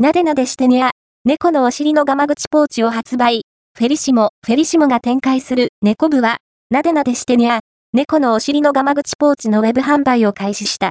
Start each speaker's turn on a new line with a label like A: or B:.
A: なでなでしてにゃ、猫のお尻のガマ口ポーチを発売。フェリシモ、フェリシモが展開する猫部は、なでなでしてにゃ、猫のお尻のガマ口ポーチのウェブ販売を開始した。